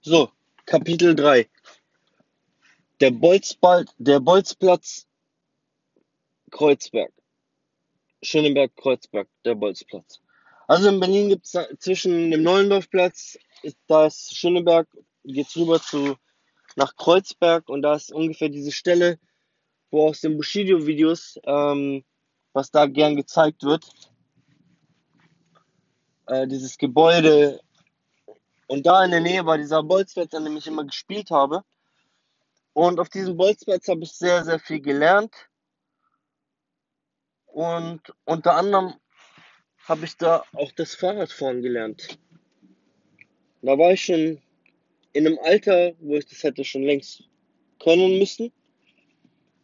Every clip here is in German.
So, Kapitel 3. Der Bolzball, der Bolzplatz Kreuzberg. Schöneberg Kreuzberg, der Bolzplatz. Also in Berlin gibt es zwischen dem Neulendorfplatz, da ist Schöneberg, geht's rüber zu nach Kreuzberg und da ist ungefähr diese Stelle, wo aus den Bushido-Videos, ähm, was da gern gezeigt wird, äh, dieses Gebäude und da in der Nähe war dieser Bolzplatz, an dem ich immer gespielt habe. Und auf diesem Bolzplatz habe ich sehr, sehr viel gelernt. Und unter anderem habe ich da auch das Fahrradfahren gelernt. Da war ich schon in einem Alter, wo ich das hätte schon längst können müssen.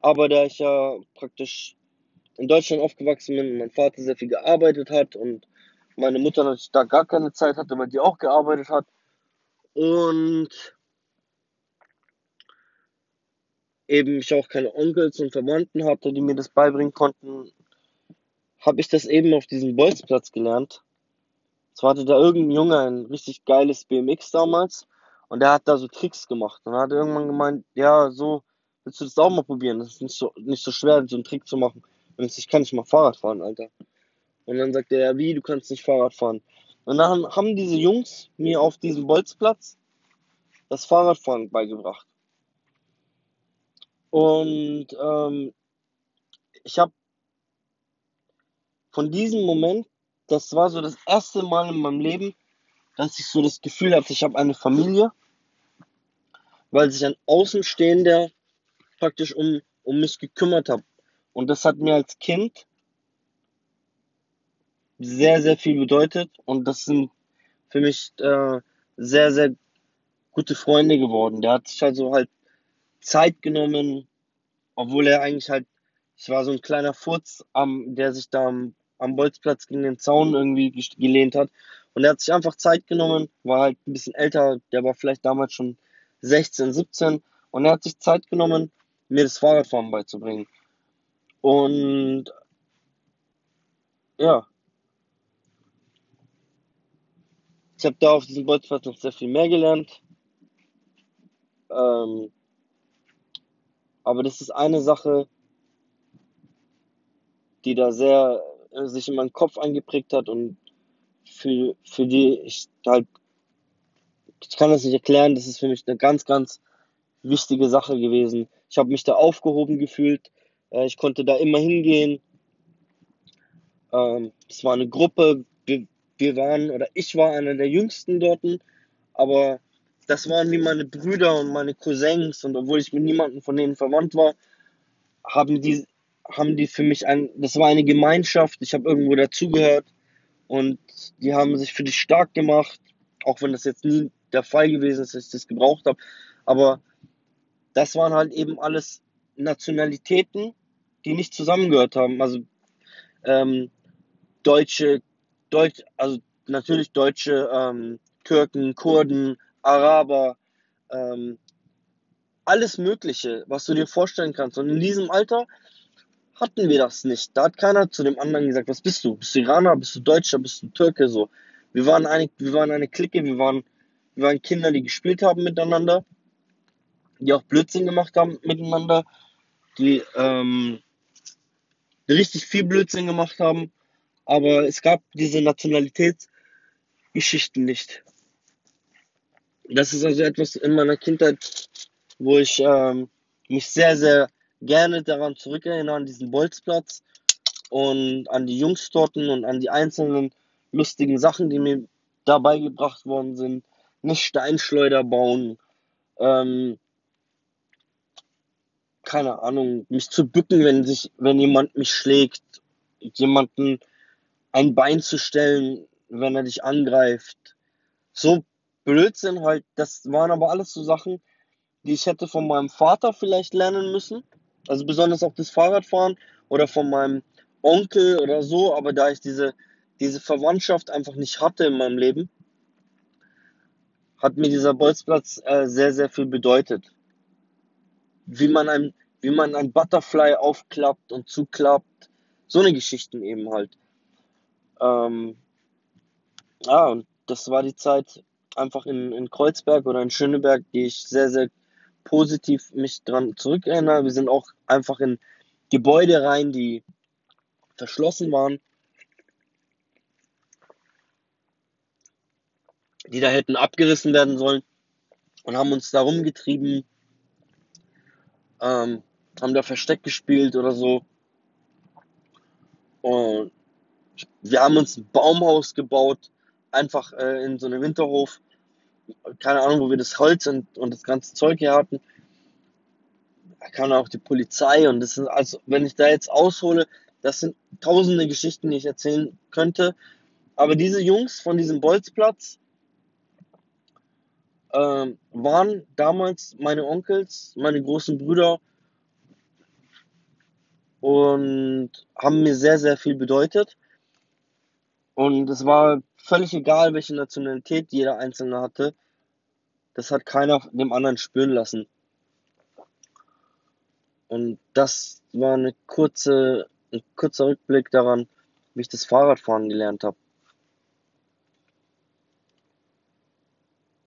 Aber da ich ja praktisch in Deutschland aufgewachsen bin und mein Vater sehr viel gearbeitet hat und meine Mutter natürlich da gar keine Zeit hatte, weil die auch gearbeitet hat, und eben ich auch keine Onkels und Verwandten hatte, die mir das beibringen konnten, habe ich das eben auf diesem Bolzplatz gelernt. Es hatte da irgendein Junge, ein richtig geiles BMX damals, und der hat da so Tricks gemacht. Und hat irgendwann gemeint, ja, so, willst du das auch mal probieren? Das ist nicht so, nicht so schwer, so einen Trick zu machen. Ich kann nicht mal Fahrrad fahren, Alter. Und dann sagt er, ja, wie, du kannst nicht Fahrrad fahren. Und dann haben diese Jungs mir auf diesem Bolzplatz das Fahrradfahren beigebracht. Und ähm, ich habe von diesem Moment, das war so das erste Mal in meinem Leben, dass ich so das Gefühl hatte, ich habe eine Familie, weil sich ein Außenstehender praktisch um, um mich gekümmert hat. Und das hat mir als Kind sehr, sehr viel bedeutet und das sind für mich äh, sehr, sehr gute Freunde geworden. Der hat sich also halt Zeit genommen, obwohl er eigentlich halt, ich war so ein kleiner Furz, am, der sich da am, am Bolzplatz gegen den Zaun irgendwie gelehnt hat. Und er hat sich einfach Zeit genommen, war halt ein bisschen älter, der war vielleicht damals schon 16, 17 und er hat sich Zeit genommen, mir das Fahrradfahren beizubringen. Und ja, Ich habe da auf diesem Bolzplatz noch sehr viel mehr gelernt. Ähm, aber das ist eine Sache, die da sehr äh, sich in meinen Kopf eingeprägt hat und für, für die ich halt, ich kann das nicht erklären, das ist für mich eine ganz, ganz wichtige Sache gewesen. Ich habe mich da aufgehoben gefühlt, äh, ich konnte da immer hingehen. Ähm, es war eine Gruppe, wir waren, oder ich war einer der jüngsten dort, aber das waren wie meine Brüder und meine Cousins und obwohl ich mit niemandem von denen verwandt war, haben die, haben die für mich ein, das war eine Gemeinschaft, ich habe irgendwo dazugehört und die haben sich für dich stark gemacht, auch wenn das jetzt nie der Fall gewesen ist, dass ich das gebraucht habe, aber das waren halt eben alles Nationalitäten, die nicht zusammengehört haben, also ähm, Deutsche, Deutsch, also natürlich Deutsche, ähm, Türken, Kurden, Araber, ähm, alles Mögliche, was du dir vorstellen kannst. Und in diesem Alter hatten wir das nicht. Da hat keiner zu dem anderen gesagt, was bist du? Bist du Iraner, bist du Deutscher, bist du Türke? So. Wir waren eine, wir waren eine Clique, wir waren, wir waren Kinder, die gespielt haben miteinander, die auch Blödsinn gemacht haben miteinander, die, ähm, die richtig viel Blödsinn gemacht haben aber es gab diese Nationalitätsgeschichten nicht. Das ist also etwas in meiner Kindheit, wo ich ähm, mich sehr, sehr gerne daran zurückerinnere, an diesen Bolzplatz und an die Jungs dort und an die einzelnen lustigen Sachen, die mir dabei gebracht worden sind. Nicht Steinschleuder bauen, ähm, keine Ahnung, mich zu bücken, wenn sich, wenn jemand mich schlägt, jemanden ein Bein zu stellen, wenn er dich angreift. So Blödsinn halt, das waren aber alles so Sachen, die ich hätte von meinem Vater vielleicht lernen müssen. Also besonders auch das Fahrradfahren oder von meinem Onkel oder so, aber da ich diese, diese Verwandtschaft einfach nicht hatte in meinem Leben, hat mir dieser Bolzplatz äh, sehr, sehr viel bedeutet. Wie man ein, wie man ein Butterfly aufklappt und zuklappt. So eine Geschichten eben halt. Ähm, ja, und das war die Zeit, einfach in, in Kreuzberg oder in Schöneberg, die ich sehr, sehr positiv mich dran zurückerinnere. Wir sind auch einfach in Gebäude rein, die verschlossen waren, die da hätten abgerissen werden sollen und haben uns da rumgetrieben, ähm, haben da Versteck gespielt oder so. Und wir haben uns ein Baumhaus gebaut, einfach äh, in so einem Winterhof. Keine Ahnung, wo wir das Holz und, und das ganze Zeug her hatten. Da kam auch die Polizei und das sind, also wenn ich da jetzt aushole, das sind tausende Geschichten, die ich erzählen könnte. Aber diese Jungs von diesem Bolzplatz ähm, waren damals meine Onkels, meine großen Brüder und haben mir sehr, sehr viel bedeutet. Und es war völlig egal, welche Nationalität jeder Einzelne hatte. Das hat keiner dem anderen spüren lassen. Und das war eine kurze, ein kurzer Rückblick daran, wie ich das Fahrradfahren gelernt habe.